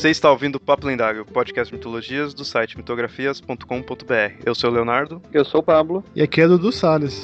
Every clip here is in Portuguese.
Você está ouvindo o Papo Lendário, podcast mitologias do site mitografias.com.br. Eu sou o Leonardo. Eu sou o Pablo. E aqui é Dudu Salles.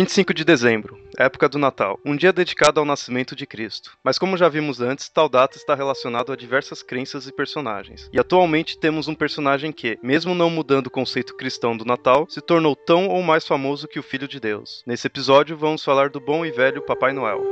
25 de dezembro, época do Natal, um dia dedicado ao nascimento de Cristo. Mas como já vimos antes, tal data está relacionado a diversas crenças e personagens. E atualmente temos um personagem que, mesmo não mudando o conceito cristão do Natal, se tornou tão ou mais famoso que o Filho de Deus. Nesse episódio vamos falar do bom e velho Papai Noel.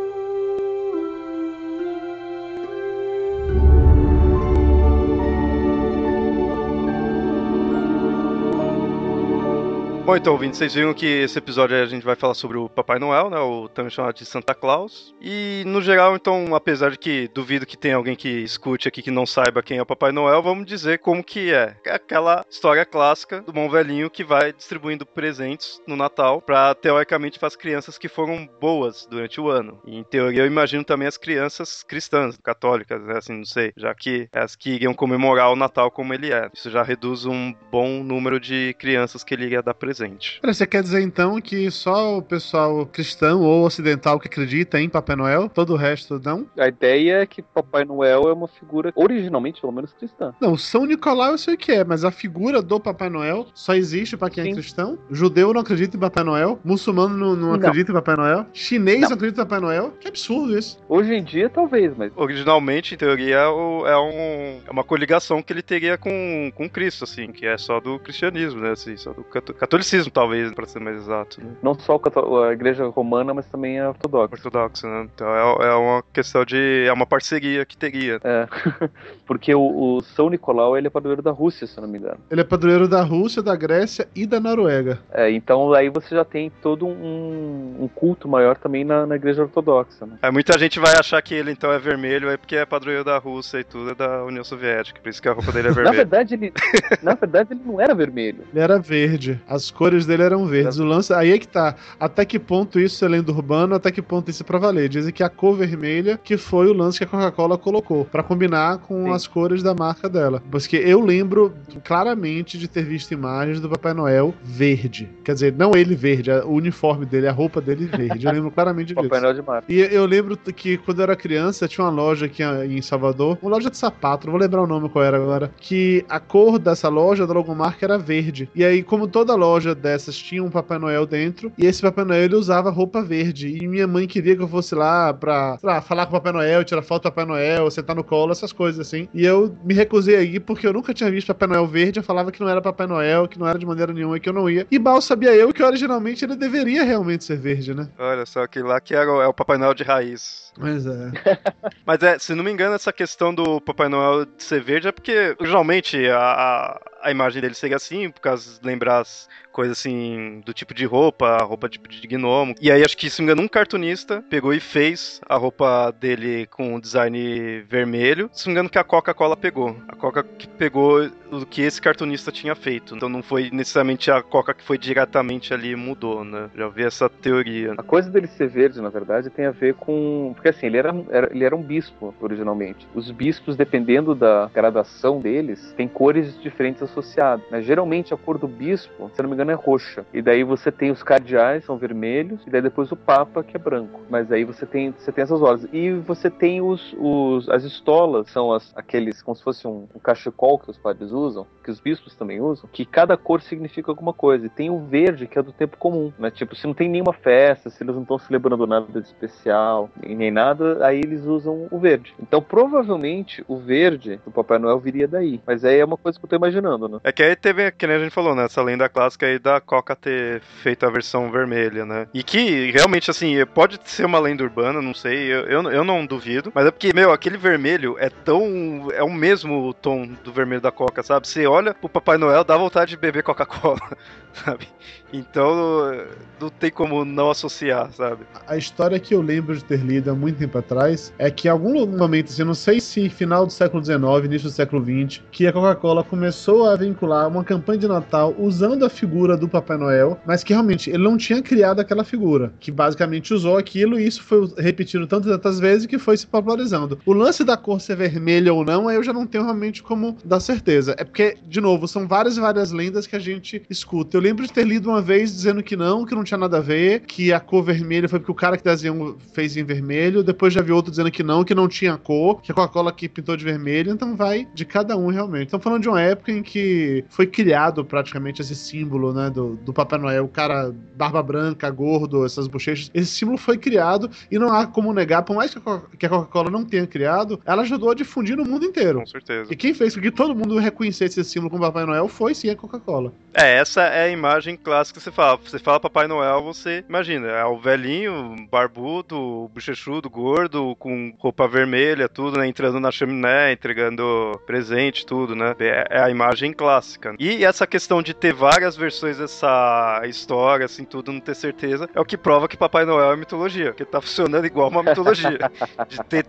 Bom, então, ouvintes, vocês viram que esse episódio a gente vai falar sobre o Papai Noel, né? O também chamado de Santa Claus. E, no geral, então, apesar de que duvido que tenha alguém que escute aqui que não saiba quem é o Papai Noel, vamos dizer como que é. É aquela história clássica do bom velhinho que vai distribuindo presentes no Natal para teoricamente, para as crianças que foram boas durante o ano. E, em teoria, eu imagino também as crianças cristãs, católicas, né? Assim, não sei, já que é as que iriam comemorar o Natal como ele é. Isso já reduz um bom número de crianças que ele iria dar presente presente. Você quer dizer então que só o pessoal cristão ou ocidental que acredita em Papai Noel, todo o resto não? A ideia é que Papai Noel é uma figura originalmente, pelo menos, cristã. Não, São Nicolau eu sei o que é, mas a figura do Papai Noel só existe para quem é Sim. é cristão? Judeu não acredita em Papai Noel? Muçulmano não, não, não. acredita em Papai Noel? Chinês não. não acredita em Papai Noel? Que absurdo isso. Hoje em dia, talvez, mas. Originalmente, em teoria, é, é, um, é uma coligação que ele teria com, com Cristo, assim, que é só do cristianismo, né? Assim, só do catolicismo catolicismo, talvez, para ser mais exato. Né? Não só a igreja romana, mas também a ortodoxa. Ortodoxa, né? Então é, é uma questão de. É uma parceria que teria. É. Porque o, o, São Nicolau ele é padroeiro da Rússia, se não me engano. Ele é padroeiro da Rússia, da Grécia e da Noruega. É, então aí você já tem todo um, um culto maior também na, na igreja ortodoxa. Né? É, muita gente vai achar que ele então é vermelho, é porque é padroeiro da Rússia e tudo, é da União Soviética. Por isso que a roupa dele é vermelha. na verdade, ele, na verdade, ele não era vermelho. Ele era verde. As cores dele eram verdes. O lance, aí é que tá. Até que ponto isso é lenda urbana, até que ponto isso é pra valer. Dizem que a cor vermelha que foi o lance que a Coca-Cola colocou, para combinar com Sim. as cores da marca dela. Porque eu lembro claramente de ter visto imagens do Papai Noel verde. Quer dizer, não ele verde, o uniforme dele, a roupa dele verde. Eu lembro claramente disso. Papai Noel de marca. E eu lembro que quando eu era criança, tinha uma loja aqui em Salvador, uma loja de sapato, não vou lembrar o nome qual era agora, que a cor dessa loja, da logomarca, era verde. E aí, como toda loja dessa tinha um Papai Noel dentro, e esse Papai Noel ele usava roupa verde. E minha mãe queria que eu fosse lá pra lá, falar com o Papai Noel, tirar foto do Papai Noel, sentar no colo, essas coisas assim. E eu me recusei aí porque eu nunca tinha visto Papai Noel verde. Eu falava que não era Papai Noel, que não era de maneira nenhuma e que eu não ia. E mal sabia eu que originalmente ele deveria realmente ser verde, né? Olha só, que lá que era o, é o Papai Noel de raiz. Mas é. Mas é, se não me engano, essa questão do Papai Noel ser verde é porque, geralmente, a, a, a imagem dele seria assim, por causa de lembrar as coisa assim, do tipo de roupa, roupa tipo de gnomo. E aí acho que, se não me engano, um cartunista pegou e fez a roupa dele com o design vermelho. Se não me engano, que a Coca-Cola pegou. A Coca que pegou o que esse cartunista tinha feito. Então não foi necessariamente a Coca que foi diretamente ali e mudou, né? Já vi essa teoria. A coisa dele ser verde, na verdade, tem a ver com. Porque assim, ele era, era ele era um bispo originalmente. Os bispos, dependendo da gradação deles, tem cores diferentes associadas. Né? Geralmente a cor do bispo, se não me engano, é roxa. E daí você tem os cardeais, são vermelhos, e daí depois o Papa, que é branco. Mas aí você tem, você tem essas horas. E você tem os, os as estolas, são as, aqueles, como se fosse um, um cachecol que os padres usam, que os bispos também usam, que cada cor significa alguma coisa. E tem o verde, que é do tempo comum, né? Tipo, se não tem nenhuma festa, se eles não estão celebrando nada de especial, nem nada, aí eles usam o verde. Então, provavelmente, o verde do Papai Noel viria daí. Mas aí é uma coisa que eu tô imaginando, né? É que aí teve, que nem a gente falou, né? Essa lenda clássica aí da Coca ter feito a versão vermelha, né? E que realmente, assim, pode ser uma lenda urbana, não sei, eu, eu, eu não duvido, mas é porque, meu, aquele vermelho é tão. é o mesmo tom do vermelho da Coca, sabe? Você olha o Papai Noel, dá vontade de beber Coca-Cola, sabe? Então não tem como não associar, sabe? A história que eu lembro de ter lido há muito tempo atrás é que em algum momento, assim, não sei se final do século XIX, início do século XX, que a Coca-Cola começou a vincular uma campanha de Natal usando a figura do Papai Noel, mas que realmente ele não tinha criado aquela figura, que basicamente usou aquilo e isso foi repetido tantas tantas vezes que foi se popularizando. O lance da cor ser vermelha ou não, eu já não tenho realmente como dar certeza. É porque, de novo, são várias e várias lendas que a gente escuta. Eu lembro de ter lido uma vez dizendo que não, que não tinha nada a ver, que a cor vermelha foi porque o cara que desenhou fez em vermelho, depois já vi outro dizendo que não, que não tinha cor, que a Coca-Cola que pintou de vermelho, então vai de cada um realmente. Estamos falando de uma época em que foi criado praticamente esse símbolo, né, do, do Papai Noel, o cara barba branca, gordo, essas bochechas. Esse símbolo foi criado e não há como negar, por mais que a Coca-Cola não tenha criado, ela ajudou a difundir no mundo inteiro. Com certeza. E quem fez com que todo mundo reconhecesse esse símbolo como Papai Noel foi sim a Coca-Cola. É, essa é a imagem clássica que você fala. Você fala Papai Noel, você imagina, é o velhinho, barbudo, bochechudo, gordo, com roupa vermelha, tudo, né? Entrando na chaminé, entregando presente, tudo, né? É, é a imagem clássica. E essa questão de ter várias versões dessa história, assim, tudo, não ter certeza, é o que prova que Papai Noel é mitologia, que tá funcionando igual uma mitologia. de ter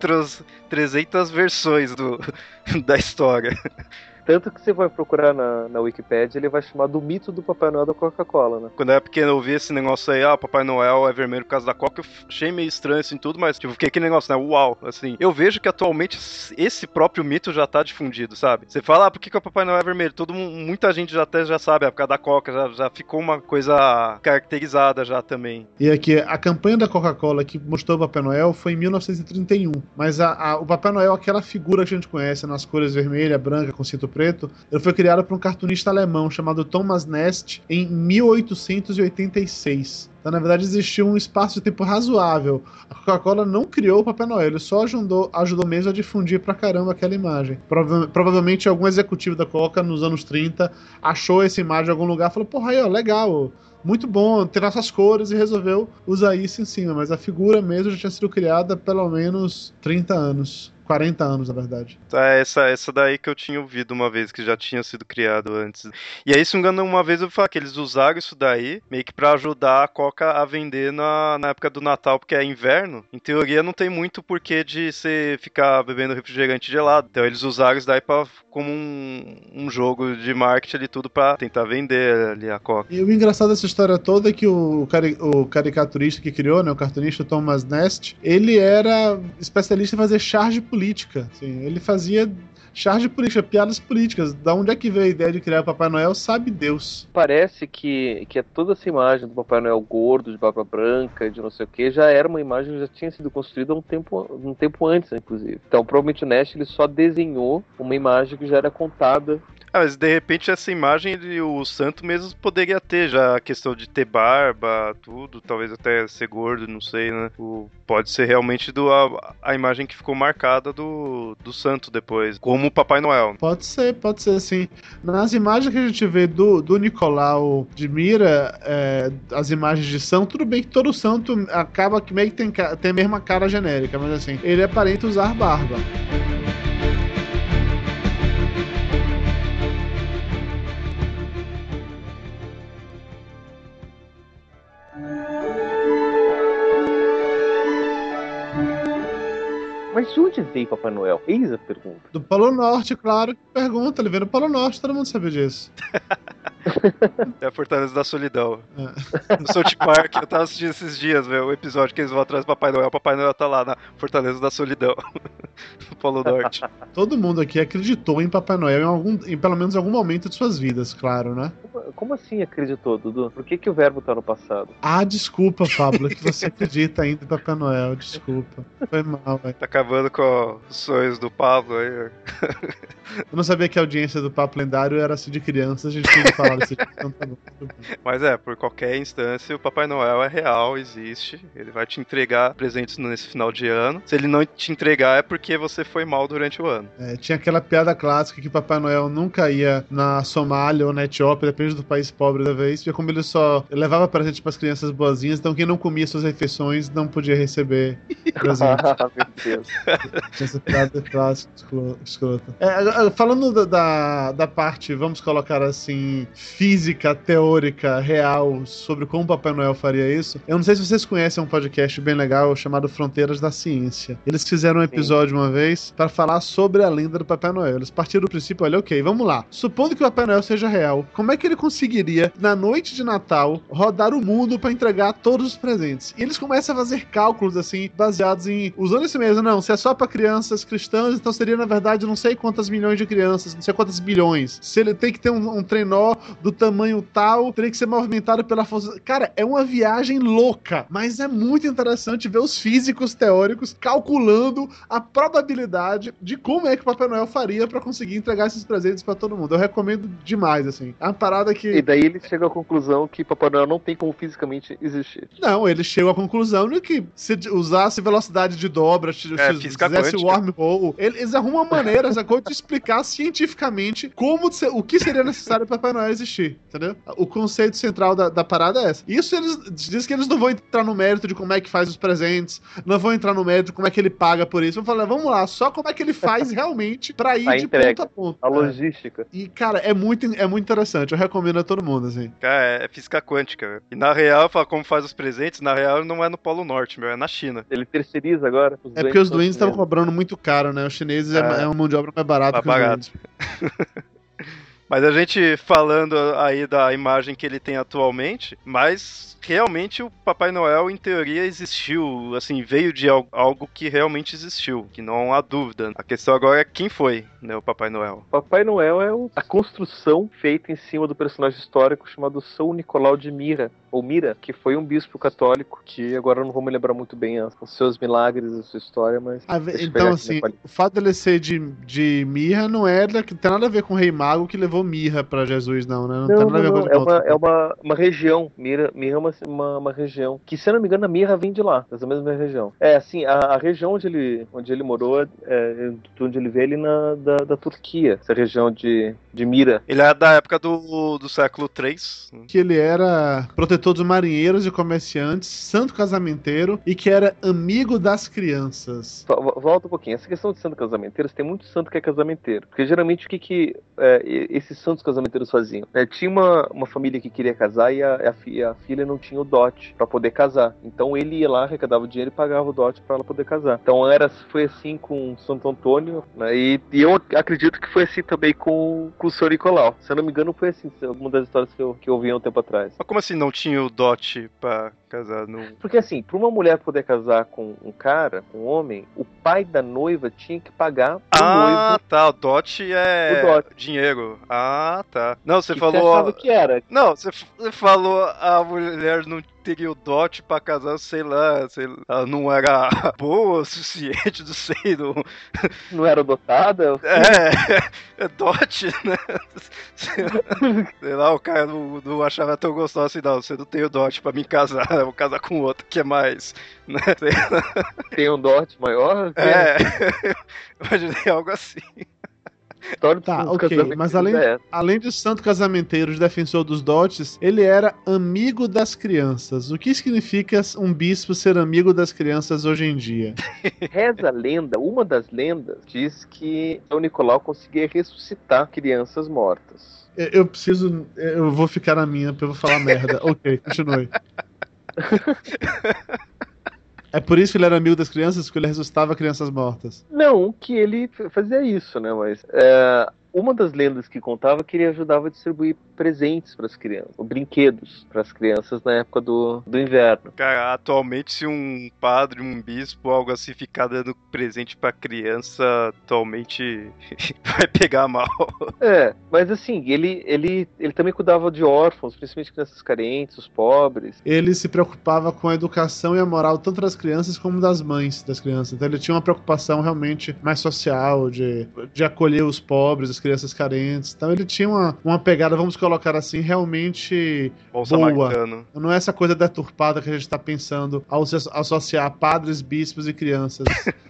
300 versões do, da história. Tanto que você vai procurar na, na Wikipedia, ele vai chamar do mito do Papai Noel da Coca-Cola, né? Quando eu era pequeno, eu vi esse negócio aí, ah, Papai Noel é vermelho por causa da Coca, eu achei meio estranho assim tudo, mas tipo, fiquei aquele negócio, né? Uau, assim. Eu vejo que atualmente esse próprio mito já tá difundido, sabe? Você fala, ah, por que, que o Papai Noel é vermelho? Todo muita gente já até já sabe, é por causa da Coca, já, já ficou uma coisa caracterizada já também. E aqui, a campanha da Coca-Cola que mostrou o Papai Noel foi em 1931, mas a, a, o Papai Noel, aquela figura que a gente conhece nas cores vermelha, branca, com cinto preto, ele foi criado por um cartunista alemão chamado Thomas Nest em 1886. Então, na verdade, existiu um espaço de tempo razoável. A Coca-Cola não criou o Papai Noel, ele só ajudou, ajudou mesmo a difundir pra caramba aquela imagem. Prova provavelmente algum executivo da Coca nos anos 30 achou essa imagem em algum lugar e falou: porra, aí, ó, legal, muito bom ter essas cores e resolveu usar isso em cima. Mas a figura mesmo já tinha sido criada há pelo menos 30 anos. 40 anos, na verdade. É, essa, essa daí que eu tinha ouvido uma vez, que já tinha sido criado antes. E aí, se não me engano, uma vez eu falei que eles usaram isso daí, meio que pra ajudar a Coca a vender na, na época do Natal, porque é inverno. Em teoria, não tem muito porquê de você ficar bebendo refrigerante gelado. Então, eles usaram isso daí pra, como um, um jogo de marketing ali, tudo pra tentar vender ali a Coca. E o engraçado dessa história toda é que o, cari o caricaturista que criou, né, o cartunista Thomas Nest, ele era especialista em fazer charge política política. Assim, ele fazia charge política, piadas políticas. Da onde é que veio a ideia de criar o Papai Noel, sabe Deus. Parece que, que é toda essa imagem do Papai Noel gordo, de barba branca, de não sei o que, já era uma imagem que já tinha sido construída um tempo, um tempo antes, inclusive. Então, provavelmente o Nash ele só desenhou uma imagem que já era contada ah, mas de repente essa imagem ele, o santo mesmo poderia ter já a questão de ter barba, tudo, talvez até ser gordo, não sei, né? O, pode ser realmente do, a, a imagem que ficou marcada do, do santo depois, como o Papai Noel. Pode ser, pode ser sim. Nas imagens que a gente vê do, do Nicolau de Mira, é, as imagens de santo, tudo bem que todo santo acaba que meio que tem, tem a mesma cara genérica, mas assim, ele aparenta usar barba. De onde veio Papai Noel? Eis a pergunta. Do Polo Norte, claro. Pergunta, ele veio do Polo Norte, todo mundo sabe disso. É a Fortaleza da Solidão. É. No South Park, eu tava assistindo esses dias, velho, o episódio que eles vão atrás do Papai Noel. O Papai Noel tá lá na Fortaleza da Solidão, Polo Norte. Todo mundo aqui acreditou em Papai Noel em, algum, em pelo menos algum momento de suas vidas, claro, né? Como, como assim acreditou, Dudu? Por que, que o verbo tá no passado? Ah, desculpa, Pablo, é que você acredita ainda em Papai Noel, desculpa. Foi mal, velho. Tá acabando com os sonhos do Pablo aí. Eu não sabia que a audiência do Papo Lendário era assim de criança, a gente tinha que falar desse então tá bom. Mas é, por qualquer instância, o Papai Noel é real, existe. Ele vai te entregar presentes nesse final de ano. Se ele não te entregar, é porque você foi mal durante o ano. É, tinha aquela piada clássica que Papai Noel nunca ia na Somália ou na Etiópia, depende do país pobre da vez, porque como ele só levava presente para as crianças boazinhas, então quem não comia suas refeições não podia receber presente. Meu Deus. Tinha essa piada clássica escrota. É, falando da, da parte, vamos colocar assim, física, teórica, real, sobre como Papai Noel faria isso, eu não sei se vocês conhecem um podcast bem legal chamado Fronteiras da Ciência. Eles fizeram um episódio Sim. uma vez para falar sobre a lenda do Papai Noel. Eles partiram do princípio, olha, ok, vamos lá. Supondo que o Papai Noel seja real, como é que ele conseguiria, na noite de Natal, rodar o mundo para entregar todos os presentes? E eles começam a fazer cálculos, assim, baseados em. usando esse mesmo, não, se é só para crianças cristãs, então seria, na verdade, não sei quantas milhões de crianças, não sei quantas bilhões. Se ele tem que ter um, um trenó do tamanho tal, teria que ser movimentado pela força. Cara, é uma viagem louca, mas é muito interessante ver os físicos teóricos calculando a probabilidade de como é que o Papai Noel faria para conseguir entregar esses presentes para todo mundo. Eu recomendo demais, assim. É uma parada que. E daí ele chega à conclusão que Papai Noel não tem como fisicamente existir. Não, ele chega à conclusão de que se usasse velocidade de dobra, se é, fizesse wormhole, eles arrumam maneiras agora de explicar cientificamente como o que seria necessário para Papai Noel existir, entendeu? O conceito central da, da parada é essa. Isso eles dizem que eles não vão entrar no mérito de como é que faz os presentes, não vão entrar no mérito de como é que ele paga por isso. Vão falar, vamos lá, só como é que ele faz realmente para ir a de entrega, ponto a ponto. A logística. E, cara, é muito, é muito interessante. Eu recomendo a todo mundo, assim. Cara, é física quântica. E na real, fala como faz os presentes, na real não é no Polo Norte, meu, é na China. Ele terceiriza agora. É porque os duendes estavam cobrando muito caro, né? Os chineses é, é, é uma mão de obra mais barata mais que barato. Mas a gente falando aí da imagem que ele tem atualmente, mas realmente o Papai Noel, em teoria, existiu, assim, veio de algo que realmente existiu, que não há dúvida. A questão agora é quem foi, né, o Papai Noel. Papai Noel é a construção feita em cima do personagem histórico chamado São Nicolau de Mira, ou Mira, que foi um bispo católico, que agora eu não vou me lembrar muito bem os seus milagres, a sua história, mas... Ah, então, assim, o fato dele ser de, de mirra não é, não tem nada a ver com o rei mago que levou mirra para Jesus, não, né? Não, não tem nada não, a ver com é uma, é uma, uma região, Mira, Mira é uma uma, uma região que, se eu não me engano, a mirra vem de lá, dessa mesma região. É, assim, a, a região onde ele, onde ele morou, é, onde ele veio, ele na, da, da Turquia, essa região de, de Mira. Ele é da época do, do século III. Que ele era protetor dos marinheiros e comerciantes, santo casamenteiro e que era amigo das crianças. Volta um pouquinho. Essa questão de santo casamenteiro, tem muito santo que é casamenteiro. Porque geralmente o que, que é, esses santos casamenteiros faziam? É, tinha uma, uma família que queria casar e a, a, a filha não tinha o dote para poder casar. Então ele ia lá, arrecadava o dinheiro e pagava o dote para ela poder casar. Então era, foi assim com Santo Antônio, né? E, e, eu acredito que foi assim também com, com o Sr. Nicolau. Se eu não me engano, foi assim, alguma das histórias que eu, que eu ouvi há um tempo atrás. Mas como assim não tinha o dote para casar no. Porque assim, para uma mulher poder casar com um cara, um homem, o pai da noiva tinha que pagar o ah, noivo. Ah, tá. O dote é o dote. dinheiro. Ah, tá. Não, você que falou. Você que era. Não, você falou a mulher não teria o dote pra casar, sei lá, sei lá, ela não era boa o suficiente, não sei. Não, não era dotada? É, é dote, né? sei lá, o cara não, não achava tão gostoso assim, não, você não tem o dote pra me casar, eu vou casar com outro que é mais. Né? Tem um dote maior? É, imaginei algo assim. Tá, ok, mas além, além de santo casamenteiro, de defensor dos dotes, ele era amigo das crianças. O que significa um bispo ser amigo das crianças hoje em dia? Reza a lenda, uma das lendas diz que o Nicolau conseguia ressuscitar crianças mortas. Eu preciso. Eu vou ficar na minha, porque eu vou falar merda. ok, continue. É por isso que ele era amigo das crianças, porque ele ressuscitava crianças mortas. Não, que ele fazia isso, né? Mas é, uma das lendas que contava que ele ajudava a distribuir presentes para as crianças, ou brinquedos para as crianças na época do, do inverno. Cara, atualmente se um padre, um bispo, algo assim ficar dando presente para criança, atualmente vai pegar mal. É, mas assim, ele, ele, ele também cuidava de órfãos, principalmente crianças carentes, os pobres. Ele se preocupava com a educação e a moral tanto das crianças como das mães das crianças. Então ele tinha uma preocupação realmente mais social, de, de acolher os pobres, as crianças carentes. Então ele tinha uma, uma pegada, vamos colocar assim, realmente boa. Não é essa coisa deturpada que a gente está pensando ao associar padres, bispos e crianças.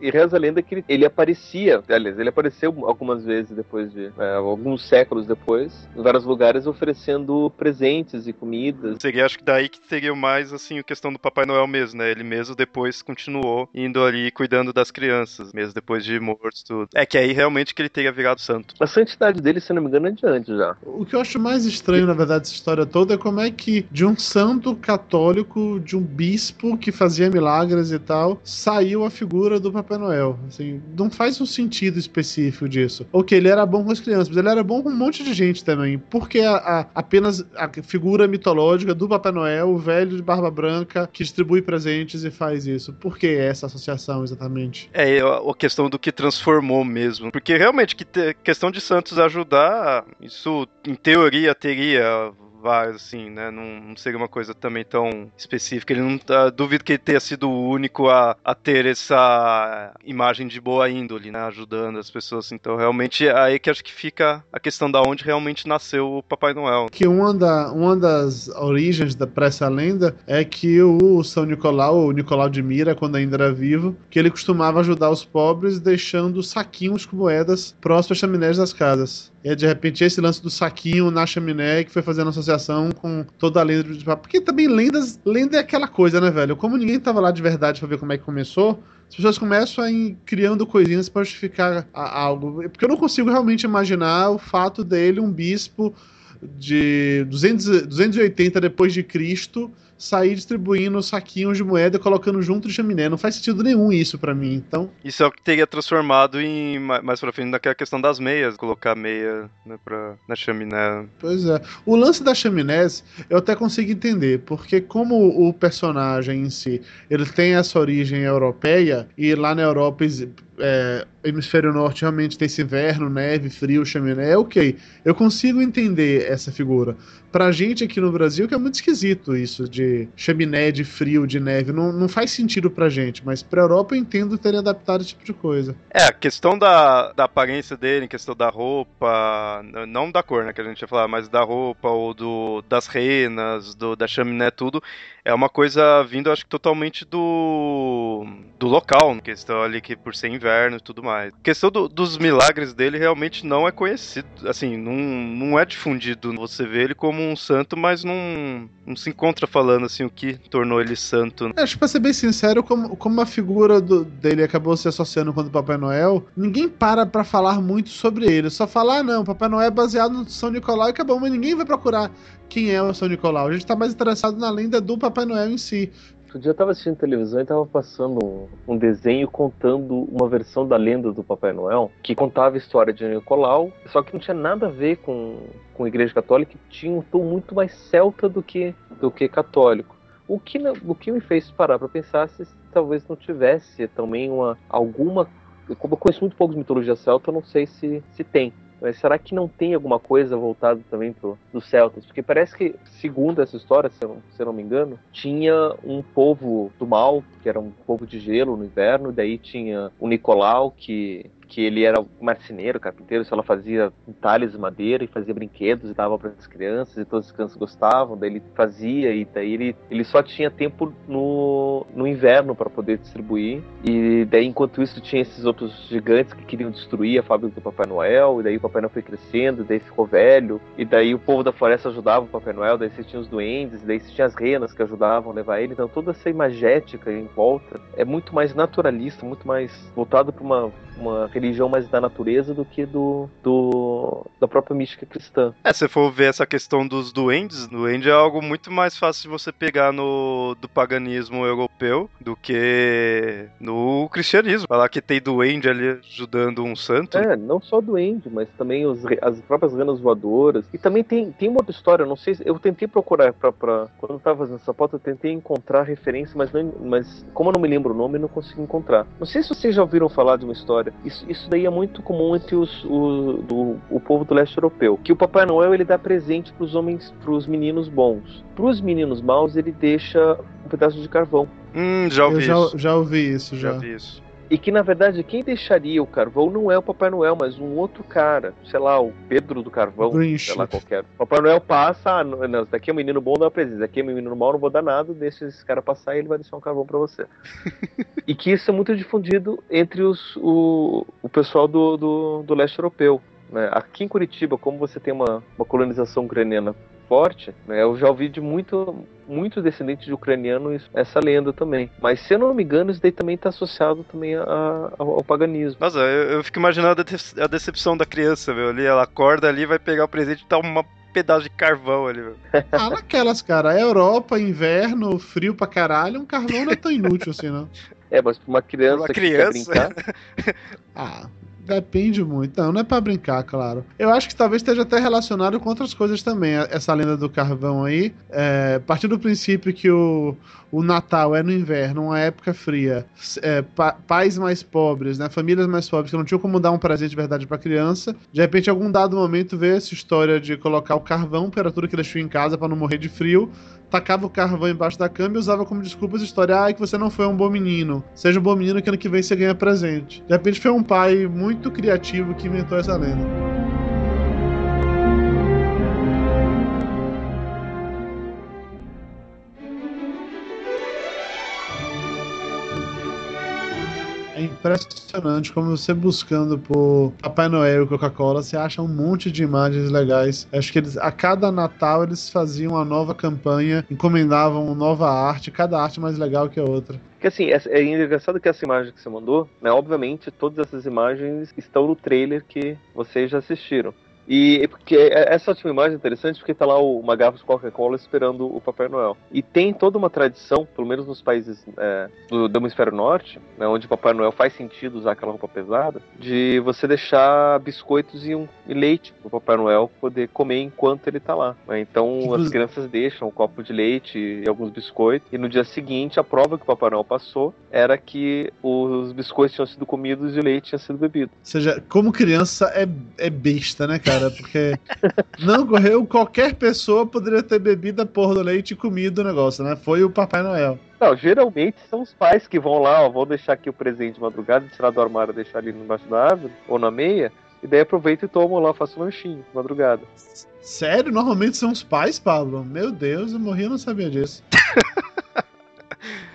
e reza a lenda que ele, ele, aparecia, aliás, ele apareceu algumas vezes depois de, é, alguns séculos depois, em vários lugares oferecendo presentes e comidas. Seria, acho que daí que seria mais, assim, a questão do Papai Noel mesmo, né? Ele mesmo depois continuou indo ali cuidando das crianças, mesmo depois de morto tudo. É que aí realmente que ele teria virado santo. A santidade dele, se não me engano, é adiante já. O que eu acho mais estranho, na verdade, dessa história toda é como é que de um santo católico, de um bispo que fazia milagres e tal, saiu a figura do Papai Noel. Assim, não faz um sentido específico disso. Ok, ele era bom com as crianças, mas ele era bom com um monte de gente também. Por que a, a, apenas a figura mitológica do Papai Noel, o velho de barba branca, que distribui presentes e faz isso? Por que essa associação exatamente? É, a questão do que transformou mesmo. Porque realmente, que questão de Santos ajudar, isso em teoria teria vários, assim, né? Não, não, seria uma coisa também tão específica. Ele não tá, duvido que ele tenha sido o único a, a ter essa imagem de boa índole, né? Ajudando as pessoas. Então, realmente, é aí que acho que fica a questão da onde realmente nasceu o Papai Noel. Que uma, da, uma das origens da pressa lenda é que o São Nicolau, o Nicolau de Mira, quando ainda era vivo, que ele costumava ajudar os pobres deixando saquinhos com moedas próximos às chaminés das casas. E de repente esse lance do saquinho na chaminé que foi fazendo associação com toda a lenda de Porque também lendas, lenda é aquela coisa, né, velho? Como ninguém tava lá de verdade pra ver como é que começou, as pessoas começam a ir criando coisinhas para justificar algo. Porque eu não consigo realmente imaginar o fato dele, um bispo de 200, 280 depois de Cristo, sair distribuindo saquinhos de moeda e colocando junto de chaminé. Não faz sentido nenhum isso para mim, então... Isso é o que teria transformado em, mais pra frente, naquela questão das meias, colocar meia né, pra, na chaminé. Pois é. O lance das chaminés, eu até consigo entender, porque como o personagem em si, ele tem essa origem europeia, e lá na Europa é, hemisfério norte realmente tem esse inverno, neve, frio, chaminé, é ok. Eu consigo entender essa figura. Pra gente aqui no Brasil, que é muito esquisito isso de chaminé, de frio, de neve, não, não faz sentido pra gente, mas pra Europa eu entendo ter adaptado esse tipo de coisa. É, a questão da, da aparência dele, questão da roupa, não da cor, né, que a gente ia falar, mas da roupa ou do, das renas, do, da chaminé, tudo, é uma coisa vindo, acho que totalmente do, do local, questão ali que por ser inverno e tudo mais. A questão do, dos milagres dele realmente não é conhecido, assim, não, não é difundido. Você vê ele como um santo, mas não, não se encontra falando assim o que tornou ele santo. É, acho que pra ser bem sincero, como, como a figura do, dele acabou se associando com o Papai Noel, ninguém para pra falar muito sobre ele. Só falar, ah, não, Papai Noel é baseado no São Nicolau e acabou, mas ninguém vai procurar quem é o São Nicolau. A gente tá mais interessado na lenda do Papai Noel em si. Outro dia eu tava assistindo televisão e tava passando um, um, desenho contando uma versão da lenda do Papai Noel, que contava a história de Nicolau, só que não tinha nada a ver com, com a Igreja Católica, tinha um tom muito mais celta do que, do que católico. O que, o que me fez parar para pensar se talvez não tivesse também uma alguma. Como eu conheço muito pouco de mitologia celta, eu não sei se, se tem. Mas será que não tem alguma coisa voltada também pro, dos celtas? Porque parece que, segundo essa história, se eu, não, se eu não me engano, tinha um povo do mal, que era um povo de gelo no inverno, daí tinha o Nicolau, que que ele era marceneiro, carpinteiro, ela fazia entalhes de madeira e fazia brinquedos e dava para as crianças e todas as crianças gostavam, daí ele fazia e daí ele, ele só tinha tempo no, no inverno para poder distribuir. E daí enquanto isso tinha esses outros gigantes que queriam destruir a fábrica do Papai Noel e daí o Papai Noel foi crescendo, daí ficou velho e daí o povo da floresta ajudava o Papai Noel, daí você tinha os duendes, daí você tinha as renas que ajudavam a levar ele, então toda essa imagética em volta é muito mais naturalista, muito mais voltado para uma, uma religião mais da natureza do que do, do da própria mística cristã. É, se for ver essa questão dos duendes, duende é algo muito mais fácil de você pegar no do paganismo europeu do que no cristianismo. Falar que tem duende ali ajudando um santo. É, não só duende, mas também os, as próprias renas voadoras. E também tem, tem uma outra história, não sei, eu tentei procurar pra, pra quando eu tava fazendo essa pauta, eu tentei encontrar referência, mas, não, mas como eu não me lembro o nome, eu não consegui encontrar. Não sei se vocês já ouviram falar de uma história. Isso, isso daí é muito comum entre os, o, do, o povo do leste europeu, que o Papai Noel ele dá presente para os homens, para os meninos bons. Para os meninos maus ele deixa um pedaço de carvão. Hum, já ouvi Eu já, isso. já ouvi isso, já. Já vi isso. E que na verdade quem deixaria o carvão não é o Papai Noel, mas um outro cara, sei lá, o Pedro do Carvão, Grinch. sei lá qualquer. Papai Noel passa, ah, não, não, daqui é um menino bom, dá presente, daqui é um menino mau, não vou dar nada, deixa esse cara passar e ele vai deixar um carvão pra você. e que isso é muito difundido entre os, o, o pessoal do, do, do leste europeu. Né? Aqui em Curitiba, como você tem uma, uma colonização ucraniana forte, né? eu já ouvi de muito, muito descendente de ucraniano isso- essa lenda também. Mas se eu não me engano, isso daí também está associado também a- a- ao, paganismo. Nossa, eu, eu fico imaginando a, dece- a decepção da criança, meu. Ali, ela acorda ali, vai pegar o presente e tá um pedaço de carvão ali, meu. Ah, naquelas, cara. Europa, inverno, frio pra caralho, um carvão não é tão inútil assim, não. É, mas para uma criança Uma que criança? quer brincar, Ah, depende muito. Não, não é pra brincar, claro. Eu acho que talvez esteja até relacionado com outras coisas também, essa lenda do carvão aí. É, partindo do princípio que o, o Natal é no inverno, uma época fria, é, pa- pais mais pobres, né, famílias mais pobres que não tinham como dar um presente de verdade pra criança, de repente, em algum dado momento, vê essa história de colocar o carvão, era tudo que tinham em casa pra não morrer de frio, tacava o carvão embaixo da cama e usava como desculpa essa história, ai, que você não foi um bom menino. Seja um bom menino que ano que vem você ganha presente. De repente foi um pai muito criativo que inventou essa lenda. Impressionante como você buscando por Papai Noel e Coca-Cola, você acha um monte de imagens legais. Acho que eles, a cada Natal eles faziam uma nova campanha, encomendavam uma nova arte, cada arte mais legal que a outra. Porque assim, é, é engraçado que essa imagem que você mandou, né? Obviamente, todas essas imagens estão no trailer que vocês já assistiram. E porque essa última imagem é interessante porque tá lá o- uma garrafa de Coca-Cola esperando o Papai Noel. E tem toda uma tradição, pelo menos nos países é, do, do hemisfério norte, né, onde o Papai Noel faz sentido usar aquela roupa pesada, de você deixar biscoitos e, um, e leite pro Papai Noel poder comer enquanto ele tá lá. né? Então as crianças deixam um copo de leite e alguns biscoitos, e no dia seguinte a prova que o Papai Noel passou era que os biscoitos tinham sido comidos e o leite tinha sido bebido. Ou seja, como criança é, é besta, né, cara? Porque não correu, qualquer pessoa poderia ter bebido a porra do leite e comido o negócio, né? Foi o Papai Noel. Não, geralmente são os pais que vão lá, ó, vou deixar aqui o presente de madrugada, tirar do armário, deixar ali embaixo da árvore ou na meia, e daí aproveita e tomam lá, faço um lanchinho de madrugada. Sério? Normalmente são os pais, Pablo? Meu Deus, eu morri, eu não sabia disso.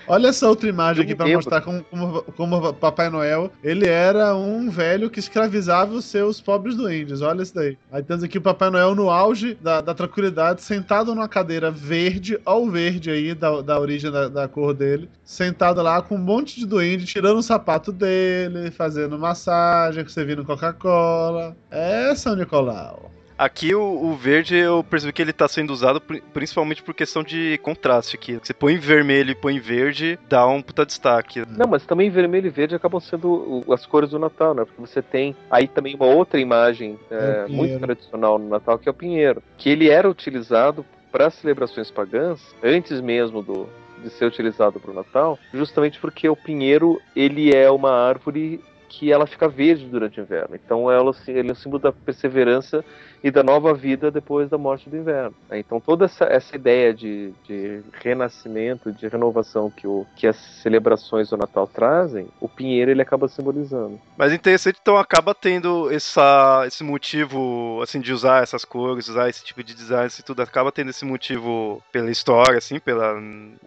Olha essa outra imagem aqui me mostrar como, como, como Papai Noel, ele era um velho que escravizava os seus pobres duendes. Olha isso daí. Aí temos aqui o Papai Noel no auge da, da tranquilidade, sentado numa cadeira verde, ó o verde aí, da, da origem da, da cor dele, sentado lá com um monte de duende, tirando o sapato dele, fazendo massagem, servindo Coca-Cola. É, São Nicolau. Aqui o, o verde eu percebi que ele tá sendo usado pri- principalmente por questão de contraste aqui. Você põe vermelho e põe verde, dá um puta destaque. Não, mas também vermelho e verde acabam sendo o- as cores do Natal, né? Porque você tem aí também uma outra imagem É é, muito tradicional no Natal, que é o pinheiro. Que ele era utilizado para celebrações pagãs, antes mesmo do, de ser utilizado para o Natal, justamente porque o pinheiro ele é uma árvore que ela fica verde durante o inverno. Então ela, ele é o símbolo da perseverança e da nova vida depois da morte do inverno. né? Então toda essa, essa ideia de, de renascimento, de renovação que, o, que as celebrações do Natal trazem, o pinheiro ele acaba simbolizando. Mas interessante, então acaba tendo essa, esse motivo, assim, de usar essas cores, usar esse tipo de design e tudo, acaba tendo esse motivo pela história, assim, pelo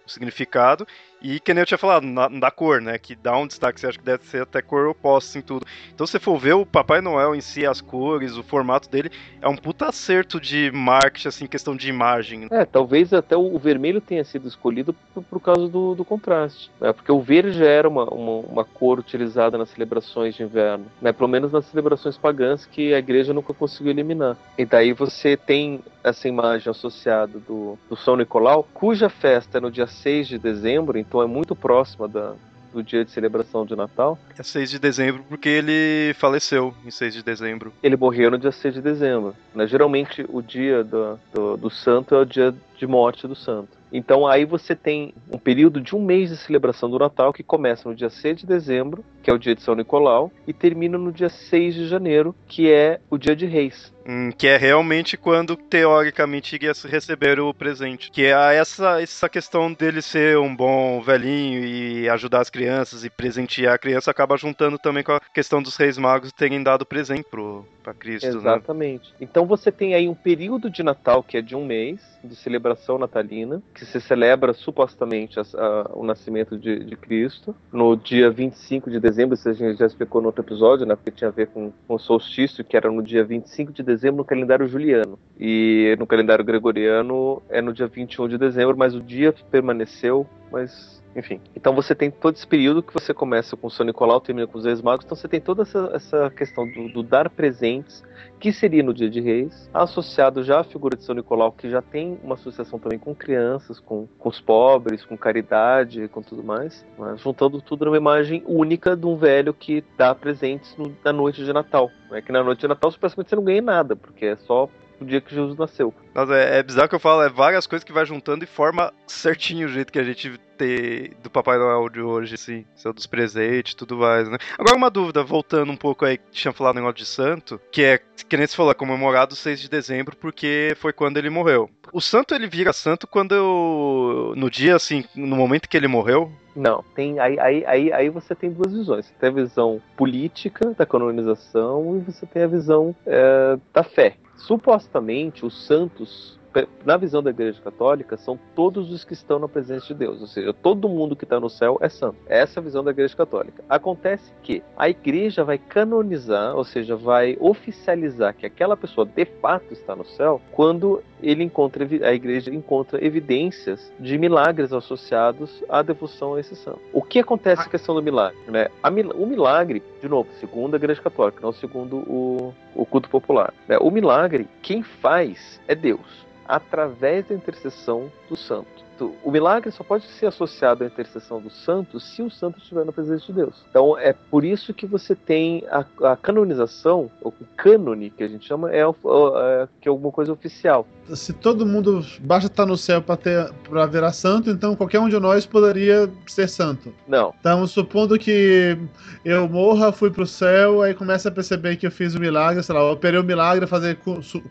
significado. E que nem eu tinha falado, na, da cor, né? Que dá um destaque, você acha que deve ser até cor oposta em tudo. Então, se você for ver o Papai Noel em si, as cores, o formato dele, é um puta acerto de marketing, assim, questão de imagem. É, talvez até o, o vermelho tenha sido escolhido por, por causa do, do contraste, né? porque o verde já era uma, uma, uma cor utilizada nas celebrações de inverno, né? pelo menos nas celebrações pagãs que a igreja nunca conseguiu eliminar. E daí você tem essa imagem associada do, do São Nicolau, cuja festa é no dia 6 de dezembro, então é muito próxima da, do dia de celebração de Natal. É 6 de dezembro, porque ele faleceu em 6 de dezembro. Ele morreu no dia 6 de dezembro. Né? Geralmente o dia do, do, do santo é o dia de morte do santo. Então aí você tem um período de um mês de celebração do Natal que começa no dia 6 de dezembro, que é o dia de São Nicolau, e termina no dia 6 de janeiro, que é o dia de Reis. Hum, que é realmente quando, teoricamente, iria receber o presente. Que é essa, essa questão dele ser um bom velhinho e ajudar as crianças e presentear a criança acaba juntando também com a questão dos reis magos terem dado presente pro, pra Cristo. né? Exatamente. Né? Então você tem aí um período de Natal que é de um mês, de celebração natalina, que se celebra supostamente a, a, o nascimento de, de, Cristo, no dia 25 de dezembro, isso a gente já explicou no outro episódio, né, porque tinha a ver com, com o solstício, que era no dia 25 de dezembro no calendário juliano, e no calendário gregoriano é no dia 21 de dezembro, mas o dia permaneceu, mas enfim. Então você tem todo esse período que você começa com São Nicolau, termina com os Reis Magos. Então você tem toda essa, essa questão do, do, dar presentes, que seria no Dia de Reis, associado já à figura de São Nicolau, que já tem uma associação também com crianças, com, com os pobres, com caridade, com tudo mais. Mas juntando tudo numa imagem única de um velho que dá presentes no, na noite de Natal. É que na noite de Natal, supostamente você não ganha nada, porque é só o dia que Jesus nasceu. Nossa, é, é bizarro que eu falo, é várias coisas que vai juntando e forma certinho o jeito que a gente tem do Papai Noel de hoje, assim, seu dos presentes tudo mais, né? Agora uma dúvida, voltando um pouco aí, tinha falado negócio de santo, que é, que nem você falou, é comemorado 6 de dezembro porque foi quando ele morreu. O santo, ele vira santo quando eu, no dia, assim, no momento que ele morreu, não, tem aí, aí, aí, aí você tem duas visões. Você tem a visão política da canonização e você tem a visão é, da fé. Supostamente, os santos, na visão da Igreja Católica, são todos os que estão na presença de Deus. Ou seja, todo mundo que está no céu é santo. Essa é a visão da Igreja Católica. Acontece que a Igreja vai canonizar, ou seja, vai oficializar que aquela pessoa de fato está no céu, quando ele encontra, a Igreja encontra evidências de milagres associados à devoção a esse santo. O que acontece com a questão do milagre? Né? o milagre, de novo, segundo a Igreja Católica, não segundo o, o culto popular. Né? O milagre, quem faz é Deus através da intercessão do santo. O milagre só pode ser associado à intercessão do santo se o santo estiver na presença de Deus. Então é por isso que você tem a, a canonização, ou o cânone que a gente chama, é, é, que é alguma coisa oficial. Se todo mundo basta estar no céu para virar santo, então qualquer um de nós poderia ser santo. Não. Então, supondo que eu morra, fui pro céu, aí começa a perceber que eu fiz o milagre, sei lá, eu operei o milagre, fazer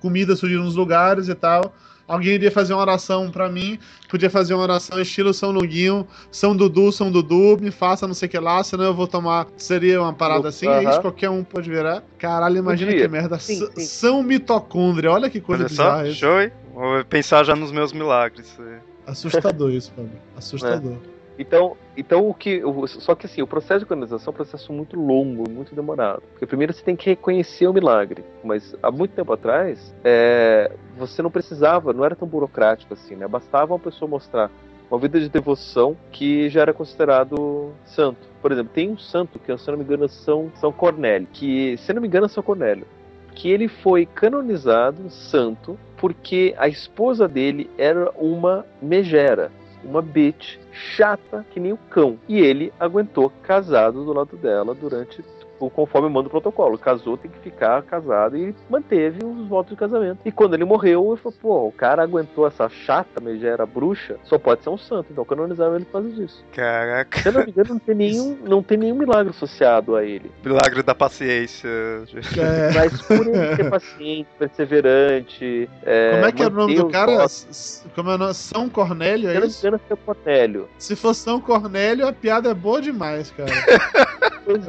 comida surgir nos lugares e tal alguém iria fazer uma oração para mim, podia fazer uma oração estilo São Longuinho, São Dudu, São Dudu, me faça não sei o que lá, senão eu vou tomar. Seria uma parada assim, uh -huh. é isso, qualquer um pode virar. Caralho, imagina que merda. Sim, sim. São mitocôndria, olha que coisa olha bizarra. Só, show, hein? Vou pensar já nos meus milagres. Assustador isso, Fábio. Assustador. É. Então, então o que. Só que assim, o processo de canonização é um processo muito longo, muito demorado. Porque primeiro você tem que reconhecer o milagre. Mas há muito tempo atrás, é, você não precisava, não era tão burocrático assim, né? Bastava uma pessoa mostrar uma vida de devoção que já era considerado santo. Por exemplo, tem um santo que, se não me engano, é São, São Cornélio, que, se não me engano, é São Cornélio, que ele foi canonizado santo porque a esposa dele era uma megera uma bitch chata que nem o cão. E ele aguentou casado do lado dela durante conforme manda o protocolo. Casou, tem que ficar casado e manteve os votos de casamento. E quando ele morreu, eu falei, pô, o cara aguentou essa chata megera bruxa, só pode ser um santo. Então canonizaram ele por causa disso. Caraca. Se eu não me engano, não tem nenhum, não tem nenhum milagre associado a ele. Milagre da paciência. É. Mas por ele ser paciente, perseverante. É, Como é que é o nome do cara? Votos. Como é o nome? São Cornélio, é isso? Eu não me engano, Cornélio. Se for São Cornélio, a piada é boa demais, cara.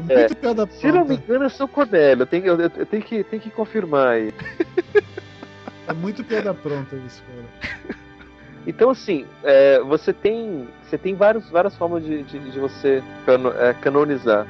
É, é. se não me engano, é São Cornélio. Eu tenho, eu, eu tenho, que, tenho que confirmar aí. É muito piada pronta isso, cara. Então, assim, é, você tem você tem vários, várias formas de, de, de você cano, é, canonizar.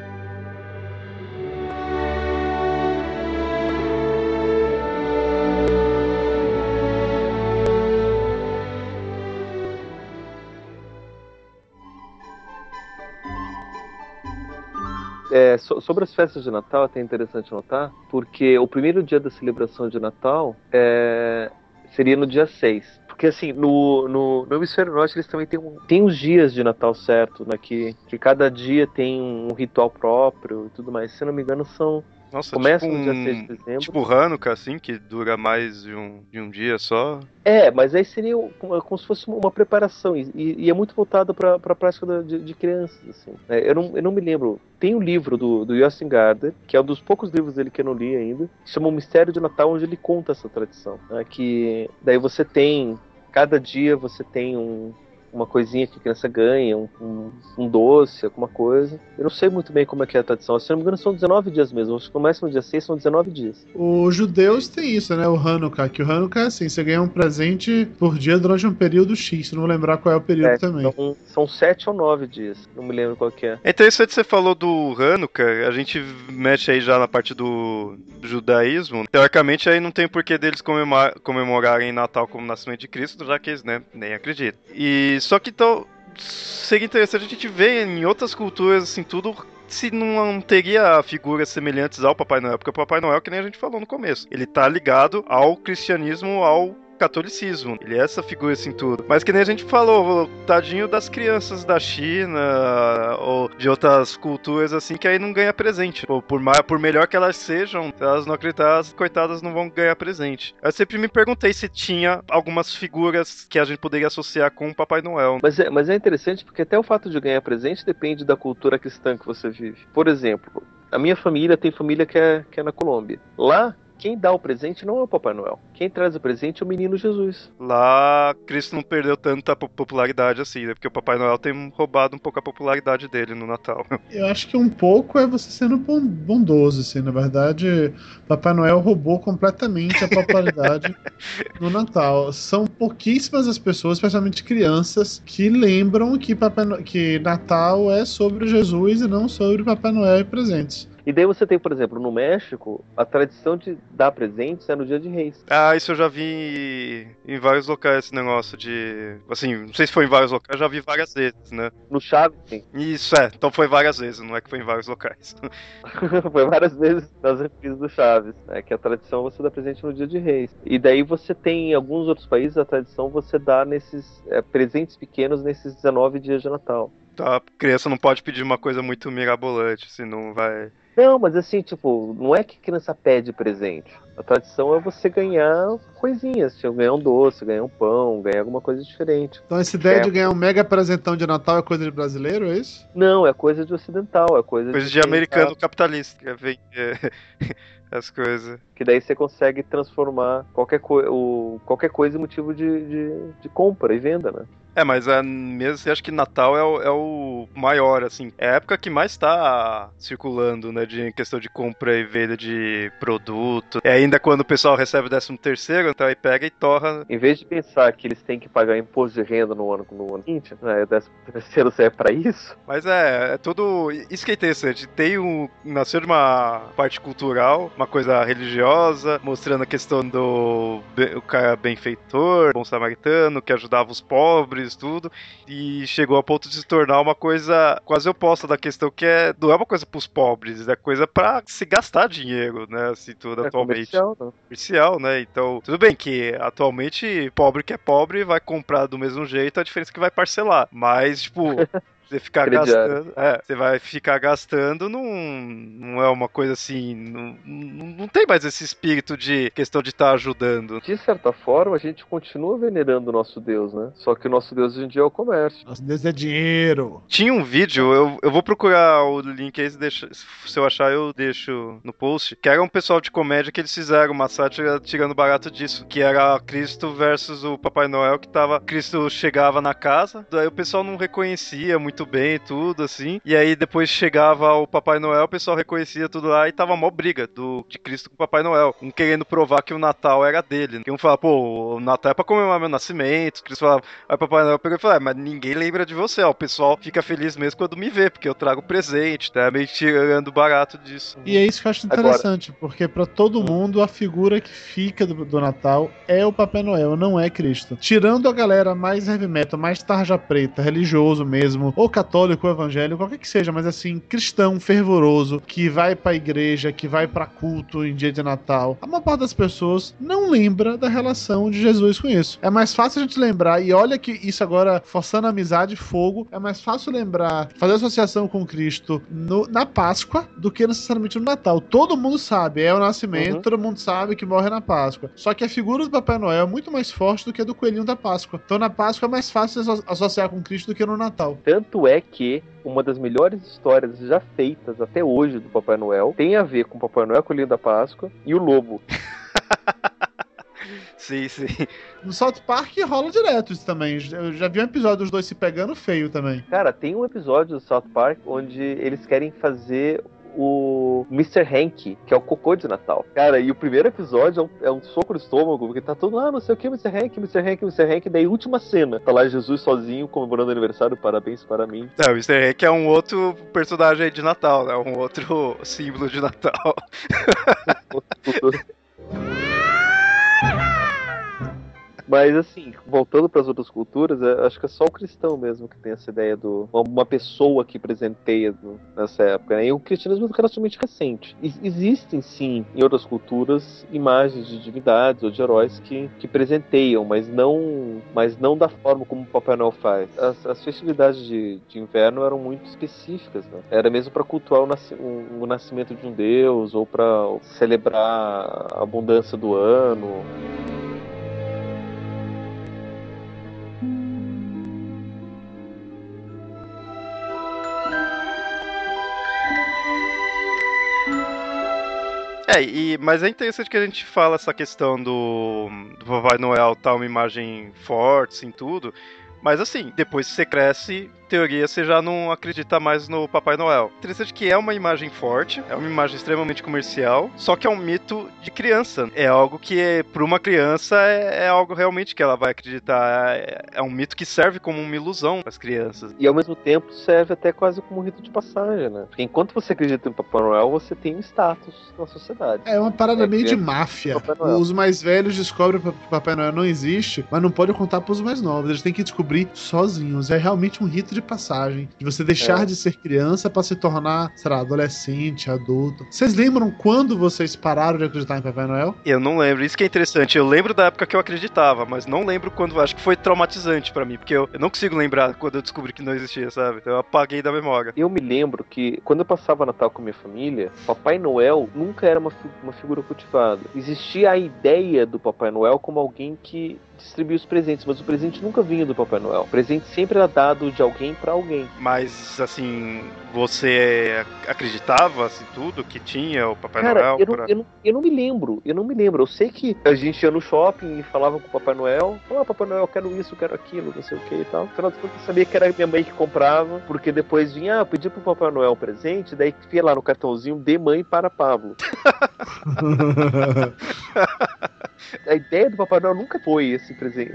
É, so, sobre as festas de Natal, é até interessante notar, porque o primeiro dia da celebração de Natal é, seria no dia 6. Porque assim, no, no, no hemisfério norte eles também têm, têm os dias de Natal certo, né? Que, que cada dia tem um ritual próprio e tudo mais. Se não me engano, são Nossa, Começa tipo no dia 6 de dezembro. Tipo Hanukkah, assim, que dura mais de um, de um dia só. É, mas aí seria como, como se fosse uma preparação. E, e é muito voltado para a prática de, de crianças. Assim. É, eu, não, eu não me lembro. Tem um livro do, do Justin Gardner, que é um dos poucos livros dele que eu não li ainda, que chama O Mistério de Natal, onde ele conta essa tradição. né, que daí você tem. Cada dia você tem um, uma coisinha que a criança ganha, um, um, um doce, alguma coisa. Eu não sei muito bem como é que é a tradição. Se não me engano, são 19 dias mesmo. Acho que começa no dia 6, são 19 dias. Os judeus têm isso, né? O Hanukkah, que o Hanukkah é assim, você ganha um presente por dia durante um período X, não vou lembrar qual é o período É, também. Então, são 7 ou 9 dias. Não me lembro qual que é. É interessante você falou do Hanukkah, a gente mexe aí já na parte do judaísmo. Teoricamente aí não tem porquê deles comemora- comemorarem Natal como nascimento de Cristo, já que eles né, nem acreditam. E só que então seria interessante a gente ver em outras culturas assim tudo se não teria figuras semelhantes ao Papai Noel, porque o Papai Noel, que nem a gente falou no começo, ele tá ligado ao cristianismo, ao catolicismo. Ele é essa figura assim tudo. Mas que nem a gente falou, tadinho das crianças da China ou de outras culturas assim que aí não ganha presente. Por, mais, por melhor que elas sejam, se elas não acreditar, as coitadas não vão ganhar presente. Eu sempre me perguntei se tinha algumas figuras que a gente poderia associar com o Papai Noel. Mas é, mas é interessante porque até o fato de ganhar presente depende da cultura cristã que você vive. Por exemplo, a minha família tem família que é, que é na Colômbia. Lá, quem dá o presente não é o Papai Noel. Quem traz o presente é o menino Jesus. Lá, Cristo não perdeu tanta po- popularidade assim, né? Porque o Papai Noel tem roubado um pouco a popularidade dele no Natal. Eu acho que um pouco é você sendo bon- bondoso, assim. Na verdade, Papai Noel roubou completamente a popularidade no Natal. São pouquíssimas as pessoas, especialmente crianças, que lembram que, Papai No- que Natal é sobre Jesus e não sobre Papai Noel e presentes. E daí você tem, por exemplo, no México, a tradição de dar presentes é no dia de reis. Ah, isso eu já vi em vários locais, esse negócio de. Assim, não sei se foi em vários locais, já vi várias vezes, né? No Chaves, sim. Isso é, então foi várias vezes, não é que foi em vários locais. Foi várias vezes nas reprises do Chaves, né, que a tradição é você dar presente no dia de reis. E daí você tem em alguns outros países a tradição você dá nesses é, presentes pequenos nesses 19 dias de Natal. Tá, a criança não pode pedir uma coisa muito mirabolante, senão vai. Não, mas assim, tipo, não é que criança pede presente. A tradição é você ganhar coisinhas, tipo, ganhar um doce, ganhar um pão, ganhar alguma coisa diferente. Então, essa ideia É. de ganhar um mega presentão de Natal é coisa de brasileiro, é isso? Não, é coisa de ocidental, é coisa, Coisa de quem americano capitalista, que é vender as coisas. Que daí você consegue transformar qualquer, coi- o, qualquer coisa em motivo de, de, de compra e venda, né? É, mas é mesmo, eu acho que Natal é o, é o maior, assim. É a época que mais tá circulando, né? De em questão de compra e venda de produto. É ainda quando o pessoal recebe o 13 terceiro, então aí pega e torra. Em vez de pensar que eles têm que pagar imposto de renda no ano, no ano seguinte, né, o décimo terceiro serve pra isso, Mas é, é tudo. Isso que é interessante. Tem um. Nasceu de uma parte cultural, uma coisa religiosa, mostrando a questão do o cara benfeitor, bom samaritano, que ajudava os pobres, tudo. E chegou a ponto de se tornar uma coisa quase oposta da questão que é. Não é uma coisa pros pobres, é coisa pra se gastar dinheiro, né? Assim, tudo é atualmente comercial, né? comercial, né? Então, tudo bem que atualmente pobre que é pobre vai comprar do mesmo jeito, a diferença é que vai parcelar. Mas, tipo, você ficar Crediário. gastando. É, você vai ficar gastando não, não é uma coisa assim. Não, não, não tem mais esse espírito de questão de estar ajudando. De certa forma, a gente continua venerando o nosso Deus, né? Só que o nosso Deus hoje em dia é o comércio. Nosso Deus é dinheiro. Tinha um vídeo, eu, eu vou procurar o link aí, se deixa- se eu achar eu deixo no post, que era um pessoal de comédia que eles fizeram uma sátira tirando barato disso, que era Cristo versus o Papai Noel, que tava, Cristo chegava na casa, daí o pessoal não reconhecia muito bem tudo, assim, e aí depois chegava o Papai Noel, o pessoal reconhecia tudo lá e tava mó briga do, de Cristo com o Papai Noel, um querendo provar que o Natal era dele, que um falava, pô, o Natal é pra comemorar meu nascimento, Cristo falava, Aí o Papai Noel pegou e falou: ah, mas ninguém lembra de você, ó. O pessoal fica feliz mesmo quando me vê, porque eu trago presente, tá meio tirando barato disso. E é isso que eu acho Agora- interessante, porque pra todo mundo a figura que fica do, do Natal é o Papai Noel, não é Cristo. Tirando a galera mais heavy metal, mais tarja preta, religioso mesmo, ou católico, evangélico, qualquer que seja, mas assim, cristão, fervoroso, que vai pra igreja, que vai pra culto em dia de Natal, a maior parte das pessoas não lembra da relação de Jesus com isso. É mais fácil a gente lembrar, e olha que isso agora, forçando a amizade, fogo, é mais fácil lembrar, fazer associação com Cristo no, na Páscoa do que necessariamente no Natal. Todo mundo sabe, é o nascimento, uhum. todo mundo sabe que morre na Páscoa. Só que a figura do Papai Noel é muito mais forte do que a do coelhinho da Páscoa. Então na Páscoa é mais fácil associar com Cristo do que no Natal. Tanto é que uma das melhores histórias já feitas até hoje do Papai Noel tem a ver com o Papai Noel, Coelhinho da Páscoa e o Lobo. sim, sim. No South Park rola direto isso também. Eu já vi um episódio dos dois se pegando feio também. Cara, tem um episódio do South Park onde eles querem fazer o Mr. Hank, que é o cocô de Natal. Cara, e o primeiro episódio é um, é um soco no estômago, porque tá todo, ah, não sei o que, Mr. Hank, Mr. Hank, Mr. Hank. Daí, última cena, tá lá Jesus sozinho comemorando aniversário, parabéns para mim. É, o Mr. Hank é um outro personagem de Natal, né? Um outro símbolo de Natal. Mas assim, voltando para as outras culturas, é, acho que é só o cristão mesmo que tem essa ideia do uma pessoa que presenteia nessa época. Né? E o cristianismo é relativamente recente. existem sim em outras culturas imagens de divindades ou de heróis que, que presenteiam, mas não, mas não da forma como o Papai Noel faz. As, as festividades de, de, inverno eram muito específicas, né? Era mesmo para cultuar o, nasc o, o nascimento de um deus ou para celebrar a abundância do ano. É, e, mas é interessante que a gente fala essa questão do, do Papai Noel tá uma imagem forte, assim, tudo. Mas assim, depois que você cresce, teoria você já não acredita mais no Papai Noel. Interessante que é uma imagem forte, é uma imagem extremamente comercial, só que é um mito de criança. É algo que, para uma criança, é, é, algo realmente que ela vai acreditar. É, é um mito que serve como uma ilusão para as crianças. E ao mesmo tempo serve até quase como um rito de passagem, né? Porque enquanto você acredita no Papai Noel, você tem um status na sociedade. É uma parada é, meio de máfia. Os mais velhos descobrem que o Papai Noel não existe, mas não pode contar para os mais novos. Eles têm que descobrir sozinhos. É realmente um rito de de passagem, de você deixar é. de ser criança para se tornar, sei lá, adolescente, adulto. Vocês lembram quando vocês pararam de acreditar em Papai Noel? Eu não lembro, isso que é interessante. Eu lembro da época que eu acreditava, mas não lembro quando. Acho que foi traumatizante para mim, porque eu, eu, não consigo lembrar quando eu descobri que não existia, sabe? Então eu apaguei da memória. Eu me lembro que quando eu passava Natal com minha família, Papai Noel nunca era uma, uma figura cultivada. Existia a ideia do Papai Noel como alguém que distribuir os presentes, mas o presente nunca vinha do Papai Noel. O presente sempre era dado de alguém para alguém. Mas, assim, você acreditava, assim, tudo que tinha o Papai Cara, Noel? Eu não, pra... eu, não, eu não me lembro, eu não me lembro. Eu sei que a gente ia no shopping e falava com o Papai Noel, falava, oh, Papai Noel, eu quero isso, eu quero aquilo, não sei o que e tal. Afinal de contas, eu sabia que era minha mãe que comprava, porque depois vinha, ah, pedi pro Papai Noel um presente, daí ia lá no cartãozinho, de mãe para Pablo. a ideia do Papai Noel nunca foi esse presente.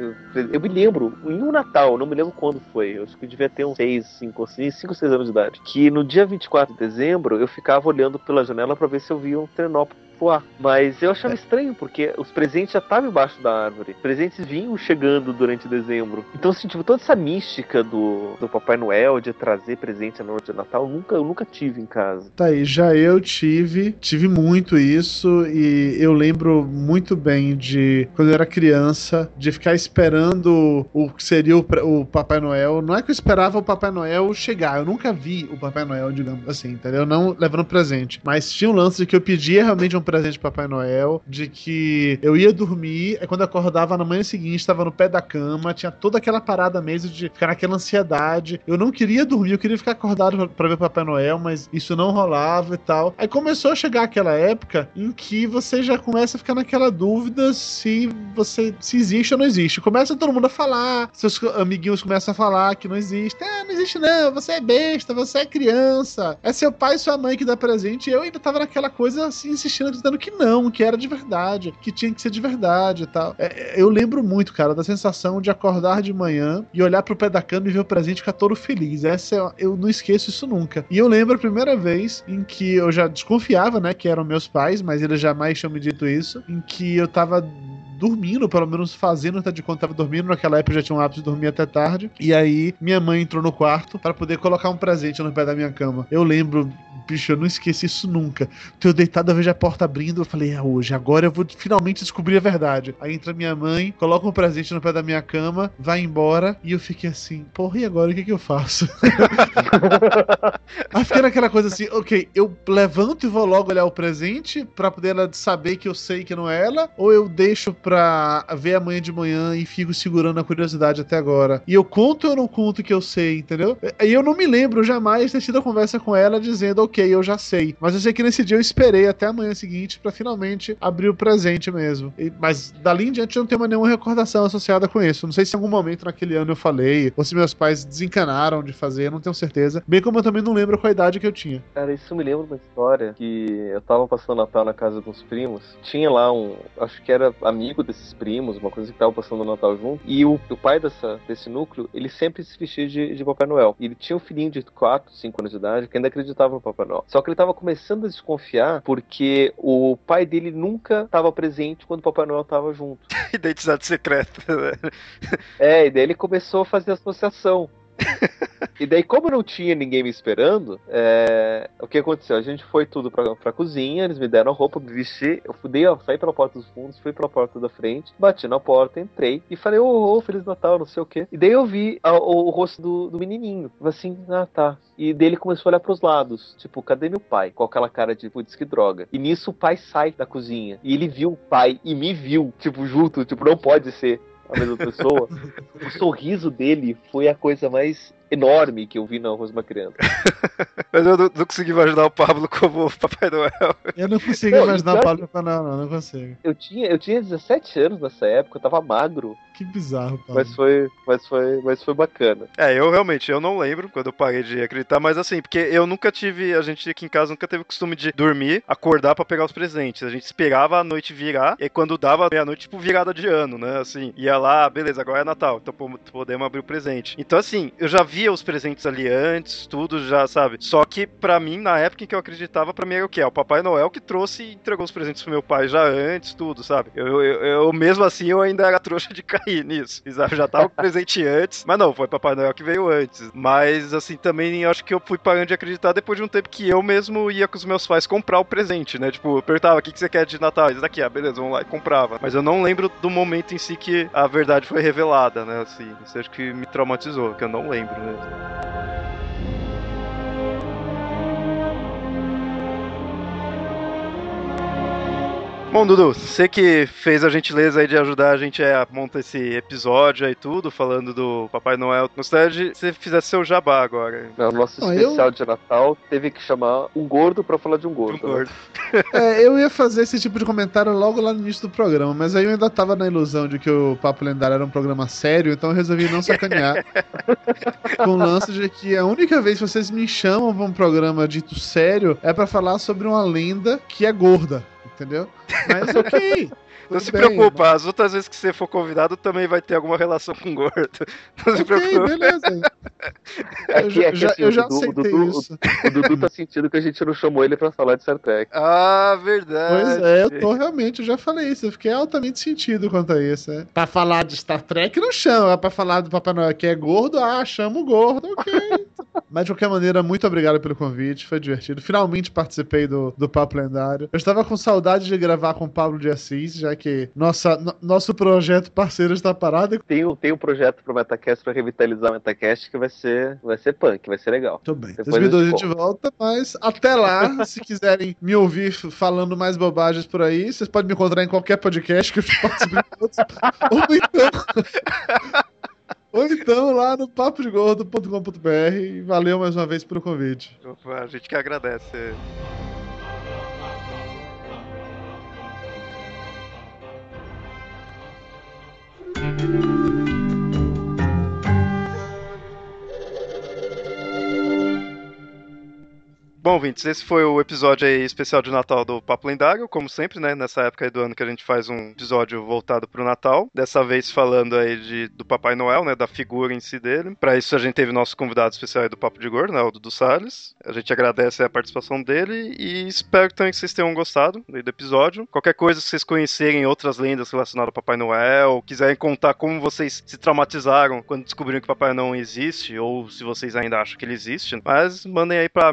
Eu me lembro, em um Natal, não me lembro quando foi. Eu acho que devia ter uns 6, 5, 5, 6 anos de idade. Que no dia 24 de dezembro eu ficava olhando pela janela para ver se eu via um trenópolis voar. Mas eu achava é. estranho, porque os presentes já estavam embaixo da árvore. Presentes vinham chegando durante dezembro. Então, assim, tipo, toda essa mística do, do Papai Noel de trazer presente na noite de Natal, eu nunca, eu nunca tive em casa. Tá aí, já eu tive, tive muito isso e eu lembro muito bem de quando eu era criança, de ficar esperando o que seria o, o Papai Noel. Não é que eu esperava o Papai Noel chegar, eu nunca vi o Papai Noel, digamos assim, entendeu? Não levando presente. Mas tinha um lance de que eu pedia realmente um presente de Papai Noel, de que eu ia dormir, é quando acordava na manhã seguinte, estava no pé da cama, tinha toda aquela parada mesmo de ficar naquela ansiedade. Eu não queria dormir, eu queria ficar acordado para ver Papai Noel, mas isso não rolava e tal. Aí começou a chegar aquela época em que você já começa a ficar naquela dúvida se você se existe ou não existe. Começa todo mundo a falar, seus amiguinhos começam a falar que não existe. Ah, não existe não, você é besta, você é criança. É seu pai e sua mãe que dá presente. E eu ainda tava naquela coisa assim, insistindo dizendo que não, que era de verdade, que tinha que ser de verdade e tal. É, eu lembro muito, cara, da sensação de acordar de manhã e olhar pro pé da cama e ver o presente ficar todo feliz. Essa é, eu não esqueço isso nunca. E eu lembro a primeira vez em que eu já desconfiava, né, que eram meus pais, mas eles jamais tinham me dito isso, em que eu tava dormindo, pelo menos fazendo até de conta tava dormindo. Naquela época eu já tinha um hábito de dormir até tarde. E aí minha mãe entrou no quarto para poder colocar um presente no pé da minha cama. Eu lembro bicho, eu não esqueci isso nunca. Tô deitado, eu vejo a porta abrindo, eu falei, é hoje, agora eu vou finalmente descobrir a verdade. Aí entra minha mãe, coloca um presente no pé da minha cama, vai embora, e eu fiquei assim, porra, e agora o que, que eu faço? Aí fiquei naquela coisa assim, ok, eu levanto e vou logo olhar o presente pra poder ela saber que eu sei que não é ela, ou eu deixo pra ver amanhã de manhã e fico segurando a curiosidade até agora. E eu conto ou não conto que eu sei, entendeu? E eu não me lembro jamais ter tido a conversa com ela dizendo, ok, eu já sei. Mas eu sei que nesse dia eu esperei até a manhã seguinte para finalmente abrir o presente mesmo. E, mas dali em diante eu não tenho mais nenhuma recordação associada com isso. Não sei se em algum momento naquele ano eu falei, ou se meus pais desencanaram de fazer, não tenho certeza. Bem como eu também não lembro qual idade que eu tinha. Cara, isso me lembra uma história que eu tava passando Natal na casa dos primos. Tinha lá um, acho que era amigo desses primos, uma coisa que tava passando o Natal junto. E o, o pai dessa, desse núcleo, ele sempre se vestia de, de Papai Noel. E ele tinha um filhinho de 4, 5 anos de idade que ainda acreditava no Papai Noel. Só que ele estava começando a desconfiar porque o pai dele nunca estava presente quando o Papai Noel estava junto. Identidade secreta, né? É, e daí ele começou a fazer associação. e daí, como não tinha ninguém me esperando, é... o que aconteceu? A gente foi tudo pra, pra cozinha, eles me deram roupa, me vesti, eu fudei, saí pela porta dos fundos, fui pela porta da frente, bati na porta, entrei e falei, ô, oh, oh, Feliz Natal, não sei o quê. E daí eu vi a, o, o, rosto do, do menininho. Assim, ah, tá. E dele começou a olhar pros lados, tipo, cadê meu pai? Com aquela cara de, putz, que droga. E nisso o pai sai da cozinha. E ele viu o pai e me viu, tipo, junto, tipo, não pode ser a mesma pessoa. o sorriso dele foi a coisa mais enorme que eu vi na Arroz Uma Criança. Mas eu não, não, consegui imaginar o Pablo como Papai Noel. Eu não consigo imaginar o Pablo como Papai Noel, não, não consigo. Eu tinha, eu tinha 17 anos nessa época, eu tava magro. Que bizarro, Pablo. Mas foi, mas foi, mas foi bacana. É, eu realmente, eu não lembro quando eu parei de acreditar, mas assim, porque eu nunca tive, a gente aqui em casa nunca teve o costume de dormir, acordar para pegar os presentes. A gente esperava a noite virar, e quando dava meia-noite, tipo virada de ano, né? Assim, ia lá, beleza, agora é Natal, então podemos abrir o presente. Então assim, eu já via os presentes ali antes, tudo já, sabe? Só que para mim, na época em que eu acreditava, para mim era o que? É o Papai Noel que trouxe e entregou os presentes pro meu pai já antes, tudo, sabe? Eu, eu, eu mesmo assim, eu ainda era trouxa de cair nisso. Eu já tava presente antes, mas não, foi Papai Noel que veio antes. Mas assim, também acho que eu fui parando de acreditar depois de um tempo que eu mesmo ia com os meus pais comprar o presente, né? Tipo, eu perguntava, o que, que você quer de Natal? Isso daqui, ah, beleza, vamos lá e comprava. Mas eu não lembro do momento em si que a verdade foi revelada, né? Assim, isso acho que me traumatizou, que eu não lembro mesmo. Bom, Dudu, você que fez a gentileza aí de ajudar a gente a montar esse episódio aí tudo, falando do Papai Noel. Gostaria de você fizesse seu jabá agora. No nosso ah, especial eu... de Natal, teve que chamar um gordo pra falar de um gordo. Um gordo. Né? é, eu ia fazer esse tipo de comentário logo lá no início do programa, mas aí eu ainda tava na ilusão de que o Papo Lendário era um programa sério, então eu resolvi não sacanear. com o lance de que a única vez que vocês me chamam pra um programa dito sério é para falar sobre uma lenda que é gorda entendeu? Mas ok. Não se bem, preocupa, mas... as outras vezes que você for convidado também vai ter alguma relação com gordo. Não okay, se preocupa. beleza. Aqui, eu, aqui, já, assim, eu já Dudu, aceitei Dudu, isso. O, o Dudu tá sentindo que a gente não chamou ele pra falar de Star Trek. Ah, verdade. Pois é, eu tô realmente, eu já falei isso. Eu fiquei altamente sentido quanto a isso. É. Pra falar de Star Trek, não chama. Pra falar do Papai Noel que é gordo, ah, chama o gordo, ok. Mas de qualquer maneira, muito obrigado pelo convite, foi divertido. Finalmente participei do, do Papo Lendário. Eu estava com saudade de gravar com o Pablo de Assis, já que nossa, nosso projeto parceiro está parado. Tem, tem um projeto pro Metacast para revitalizar o Metacast que vai ser, vai ser punk, vai ser legal. Tudo bem. Depois 2012 a gente, a gente volta, mas até lá, se quiserem me ouvir falando mais bobagens por aí, vocês podem me encontrar em qualquer podcast que eu todos. Ou então. Ou então lá no papodegordo.com.br. Valeu mais uma vez pelo convite. Opa, a gente que agradece. Bom, Vintes, esse foi o episódio especial de Natal do Papo Lendário, como sempre, né? Nessa época do ano que a gente faz um episódio voltado pro Natal. Dessa vez falando aí de, do Papai Noel, né? Da figura em si dele. Para isso a gente teve nosso convidado especial aí do Papo de Gordo, né? O Dudu Salles. A gente agradece a participação dele e espero também que vocês tenham gostado do episódio. Qualquer coisa que vocês conhecerem outras lendas relacionadas ao Papai Noel, quiserem contar como vocês se traumatizaram quando descobriram que Papai não existe, ou se vocês ainda acham que ele existe, mas mandem aí para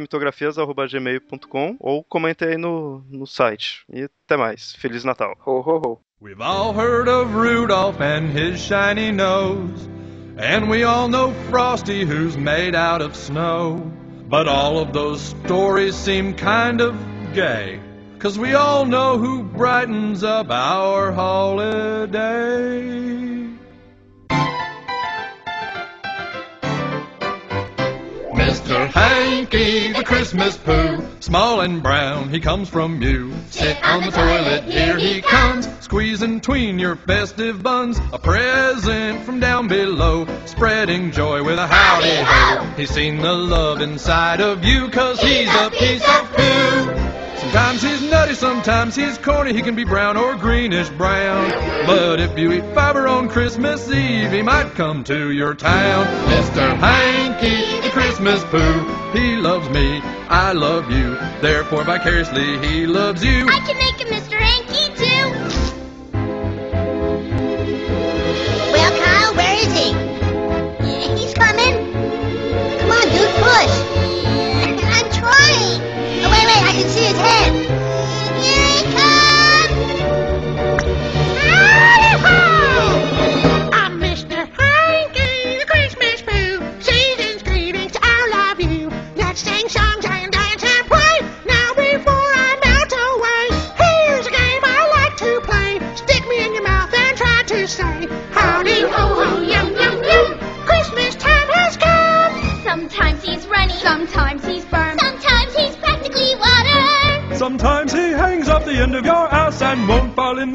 mitografias.gmail.com ou comentem aí no, no site. E até mais. Feliz Natal. Ho, ho, ho. We've all heard of Rudolph and his shiny nose, and we all know Frosty who's made out of snow. But all of those stories seem kind of gay, cause we all know who brightens up our holiday. Mr. Hanky, the Christmas poo, small and brown, he comes from you. Sit on the toilet, here he comes, squeezing tween your festive buns. A present from down below, spreading joy with a howdy ho. He's seen the love inside of you, cause he's a piece of poo. Sometimes he's nutty, sometimes he's corny. He can be brown or greenish brown. But if you eat fiber on Christmas Eve, he might come to your town. Mr. Hanky, the Christmas poo. He loves me, I love you. Therefore, vicariously, he loves you. I can make a Mr. Hanky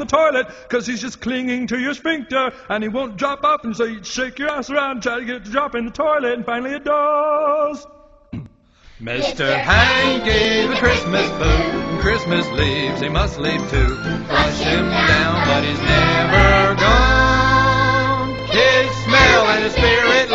toilet because he's just clinging to your sphincter and he won't drop up, and so you shake your ass around, try to get it to drop in the toilet, and finally it does. Mr. Hank gave a Christmas boot, Christmas leaves he must leave too. Flush him down, but he's never gone. His smell and his spirit